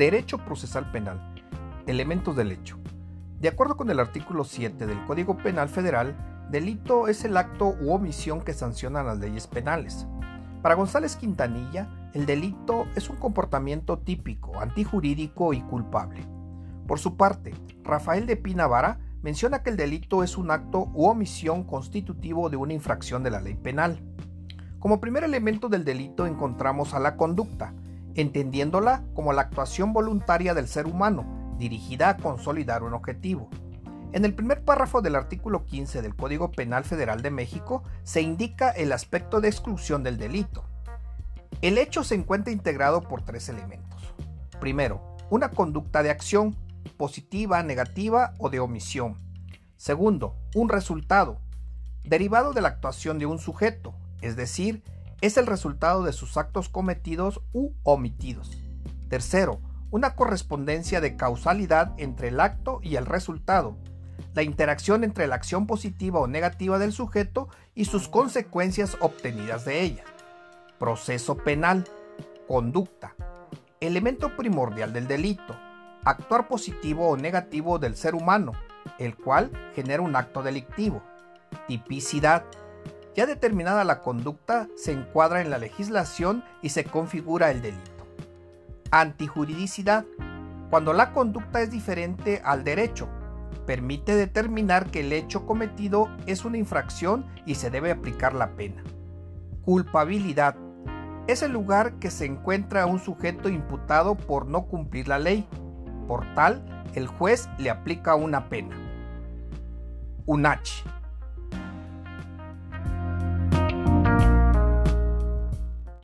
Derecho procesal penal. Elementos del hecho. De acuerdo con el artículo 7 del Código Penal Federal, delito es el acto u omisión que sancionan las leyes penales. Para González Quintanilla, el delito es un comportamiento típico, antijurídico y culpable. Por su parte, Rafael de Pinavara menciona que el delito es un acto u omisión constitutivo de una infracción de la ley penal. Como primer elemento del delito encontramos a la conducta, entendiéndola como la actuación voluntaria del ser humano, dirigida a consolidar un objetivo. En el primer párrafo del artículo 15 del Código Penal Federal de México se indica el aspecto de exclusión del delito. El hecho se encuentra integrado por tres elementos. Primero, una conducta de acción, positiva, negativa o de omisión. Segundo, un resultado, derivado de la actuación de un sujeto, es decir, es el resultado de sus actos cometidos u omitidos. Tercero, una correspondencia de causalidad entre el acto y el resultado, la interacción entre la acción positiva o negativa del sujeto y sus consecuencias obtenidas de ella. Proceso penal. Conducta. Elemento primordial del delito. Actuar positivo o negativo del ser humano, el cual genera un acto delictivo. Tipicidad. Ya determinada la conducta, se encuadra en la legislación y se configura el delito. Antijuridicidad. Cuando la conducta es diferente al derecho, permite determinar que el hecho cometido es una infracción y se debe aplicar la pena. Culpabilidad. Es el lugar que se encuentra un sujeto imputado por no cumplir la ley. Por tal, el juez le aplica una pena. Un H